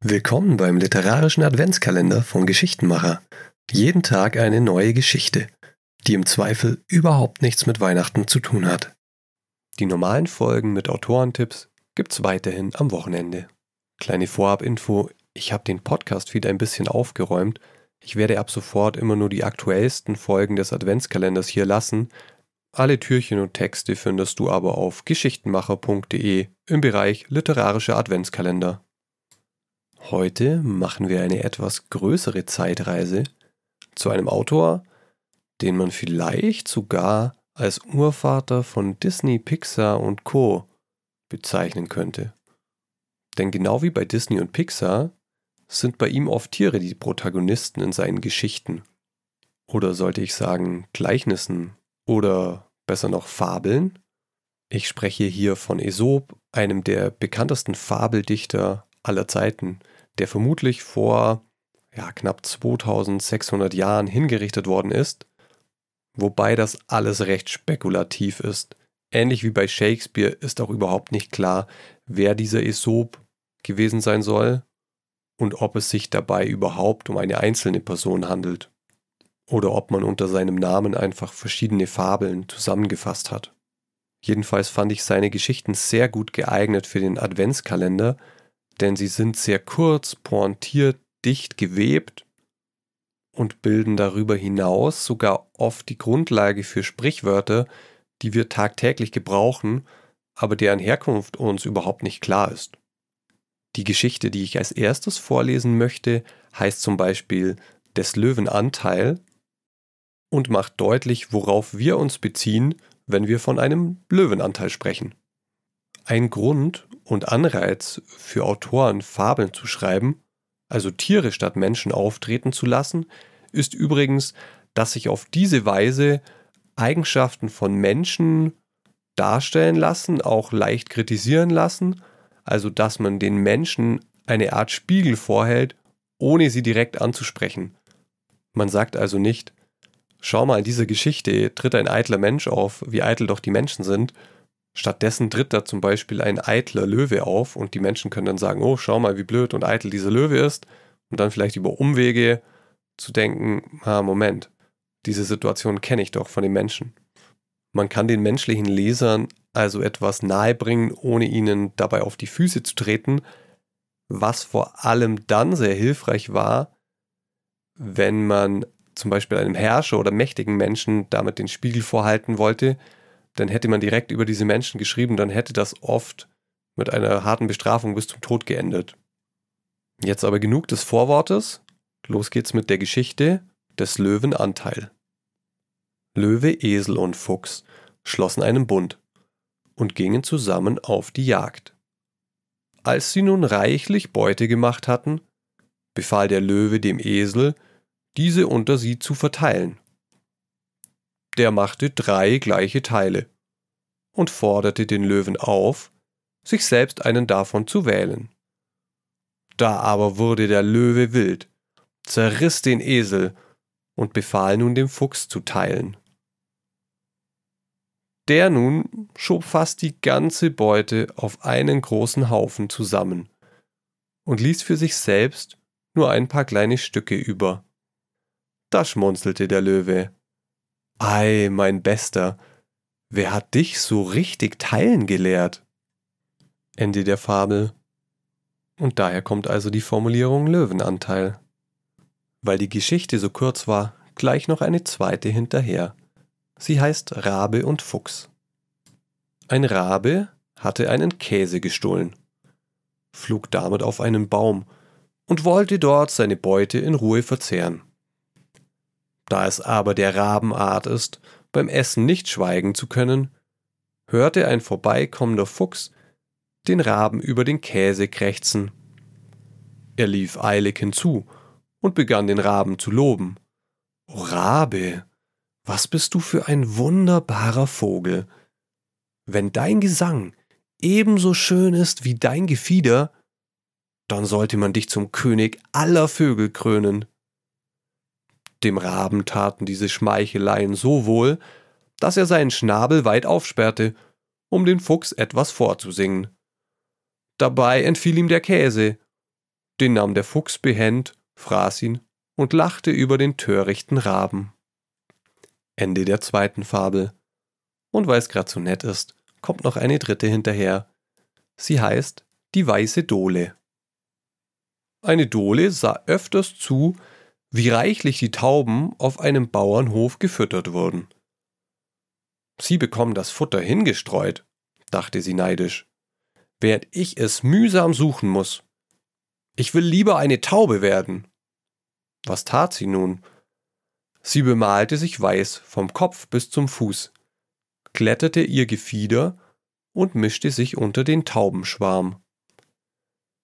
Willkommen beim literarischen Adventskalender von Geschichtenmacher. Jeden Tag eine neue Geschichte, die im Zweifel überhaupt nichts mit Weihnachten zu tun hat. Die normalen Folgen mit Autorentipps gibt's weiterhin am Wochenende. Kleine Vorabinfo, ich habe den Podcast wieder ein bisschen aufgeräumt. Ich werde ab sofort immer nur die aktuellsten Folgen des Adventskalenders hier lassen, alle Türchen und Texte findest du aber auf geschichtenmacher.de im Bereich literarischer Adventskalender. Heute machen wir eine etwas größere Zeitreise zu einem Autor, den man vielleicht sogar als Urvater von Disney, Pixar und Co bezeichnen könnte. Denn genau wie bei Disney und Pixar sind bei ihm oft Tiere die Protagonisten in seinen Geschichten. Oder sollte ich sagen Gleichnissen oder besser noch Fabeln. Ich spreche hier von Aesop, einem der bekanntesten Fabeldichter aller Zeiten, der vermutlich vor ja, knapp 2600 Jahren hingerichtet worden ist, wobei das alles recht spekulativ ist. Ähnlich wie bei Shakespeare ist auch überhaupt nicht klar, wer dieser Aesop gewesen sein soll und ob es sich dabei überhaupt um eine einzelne Person handelt oder ob man unter seinem Namen einfach verschiedene Fabeln zusammengefasst hat. Jedenfalls fand ich seine Geschichten sehr gut geeignet für den Adventskalender, denn sie sind sehr kurz, pointiert, dicht gewebt und bilden darüber hinaus sogar oft die Grundlage für Sprichwörter, die wir tagtäglich gebrauchen, aber deren Herkunft uns überhaupt nicht klar ist. Die Geschichte, die ich als erstes vorlesen möchte, heißt zum Beispiel des Löwen Anteil und macht deutlich, worauf wir uns beziehen, wenn wir von einem Löwenanteil sprechen. Ein Grund und Anreiz für Autoren, Fabeln zu schreiben, also Tiere statt Menschen auftreten zu lassen, ist übrigens, dass sich auf diese Weise Eigenschaften von Menschen darstellen lassen, auch leicht kritisieren lassen, also dass man den Menschen eine Art Spiegel vorhält, ohne sie direkt anzusprechen. Man sagt also nicht, schau mal, in dieser Geschichte tritt ein eitler Mensch auf, wie eitel doch die Menschen sind. Stattdessen tritt da zum Beispiel ein eitler Löwe auf und die Menschen können dann sagen, oh, schau mal, wie blöd und eitel dieser Löwe ist. Und dann vielleicht über Umwege zu denken, ah, Moment, diese Situation kenne ich doch von den Menschen. Man kann den menschlichen Lesern also etwas nahebringen, ohne ihnen dabei auf die Füße zu treten, was vor allem dann sehr hilfreich war, wenn man zum Beispiel einem Herrscher oder mächtigen Menschen damit den Spiegel vorhalten wollte, dann hätte man direkt über diese Menschen geschrieben, dann hätte das oft mit einer harten Bestrafung bis zum Tod geendet. Jetzt aber genug des Vorwortes. Los geht's mit der Geschichte des Löwen Anteil. Löwe, Esel und Fuchs schlossen einen Bund und gingen zusammen auf die Jagd. Als sie nun reichlich Beute gemacht hatten, befahl der Löwe dem Esel, diese unter sie zu verteilen. Der machte drei gleiche Teile und forderte den Löwen auf, sich selbst einen davon zu wählen. Da aber wurde der Löwe wild, zerriss den Esel und befahl nun dem Fuchs zu teilen. Der nun schob fast die ganze Beute auf einen großen Haufen zusammen und ließ für sich selbst nur ein paar kleine Stücke über. Da schmunzelte der Löwe. Ei, mein Bester, wer hat dich so richtig teilen gelehrt? Ende der Fabel. Und daher kommt also die Formulierung Löwenanteil. Weil die Geschichte so kurz war, gleich noch eine zweite hinterher. Sie heißt Rabe und Fuchs. Ein Rabe hatte einen Käse gestohlen, flog damit auf einen Baum und wollte dort seine Beute in Ruhe verzehren. Da es aber der Rabenart ist, beim Essen nicht schweigen zu können, hörte ein vorbeikommender Fuchs den Raben über den Käse krächzen. Er lief eilig hinzu und begann den Raben zu loben. O Rabe, was bist du für ein wunderbarer Vogel! Wenn dein Gesang ebenso schön ist wie dein Gefieder, dann sollte man dich zum König aller Vögel krönen. Dem Raben taten diese Schmeicheleien so wohl, dass er seinen Schnabel weit aufsperrte um den Fuchs etwas vorzusingen. Dabei entfiel ihm der Käse. Den nahm der Fuchs behend, fraß ihn und lachte über den törichten Raben. Ende der zweiten Fabel. Und weil es gerade so nett ist, kommt noch eine dritte hinterher. Sie heißt Die weiße Dole. Eine Dole sah öfters zu, wie reichlich die Tauben auf einem Bauernhof gefüttert wurden. Sie bekommen das Futter hingestreut, dachte sie neidisch, während ich es mühsam suchen muss. Ich will lieber eine Taube werden. Was tat sie nun? Sie bemalte sich weiß vom Kopf bis zum Fuß, glättete ihr Gefieder und mischte sich unter den Taubenschwarm.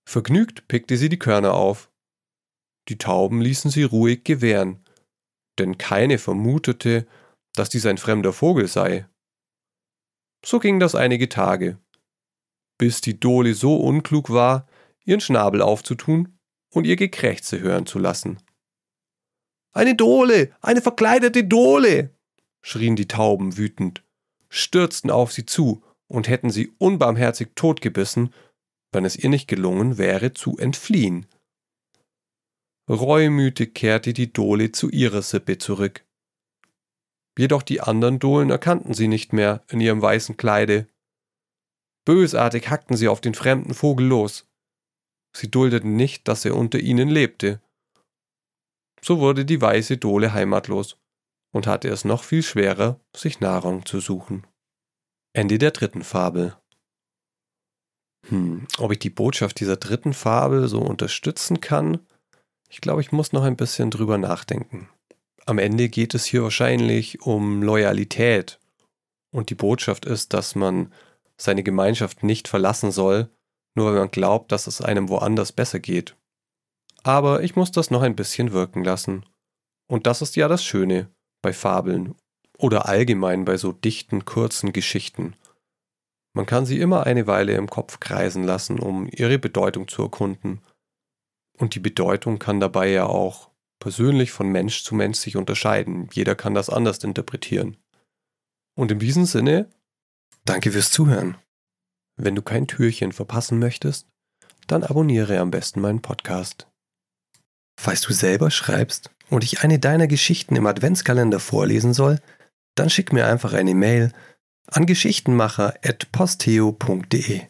Vergnügt pickte sie die Körner auf. Die Tauben ließen sie ruhig gewähren, denn keine vermutete, dass dies ein fremder Vogel sei. So ging das einige Tage, bis die Dole so unklug war, ihren Schnabel aufzutun und ihr Gekrächze hören zu lassen. Eine Dole, eine verkleidete Dole, schrien die Tauben wütend, stürzten auf sie zu und hätten sie unbarmherzig totgebissen, wenn es ihr nicht gelungen wäre zu entfliehen. Reumütig kehrte die Dole zu ihrer Sippe zurück. Jedoch die anderen Dohlen erkannten sie nicht mehr in ihrem weißen Kleide. Bösartig hackten sie auf den fremden Vogel los. Sie duldeten nicht, dass er unter ihnen lebte. So wurde die weiße Dole heimatlos und hatte es noch viel schwerer, sich Nahrung zu suchen. Ende der dritten Fabel. Hm, ob ich die Botschaft dieser dritten Fabel so unterstützen kann? Ich glaube, ich muss noch ein bisschen drüber nachdenken. Am Ende geht es hier wahrscheinlich um Loyalität. Und die Botschaft ist, dass man seine Gemeinschaft nicht verlassen soll, nur weil man glaubt, dass es einem woanders besser geht. Aber ich muss das noch ein bisschen wirken lassen. Und das ist ja das Schöne bei Fabeln oder allgemein bei so dichten, kurzen Geschichten. Man kann sie immer eine Weile im Kopf kreisen lassen, um ihre Bedeutung zu erkunden. Und die Bedeutung kann dabei ja auch persönlich von Mensch zu Mensch sich unterscheiden. Jeder kann das anders interpretieren. Und in diesem Sinne, danke fürs Zuhören. Wenn du kein Türchen verpassen möchtest, dann abonniere am besten meinen Podcast. Falls du selber schreibst und ich eine deiner Geschichten im Adventskalender vorlesen soll, dann schick mir einfach eine Mail an geschichtenmacher.posteo.de.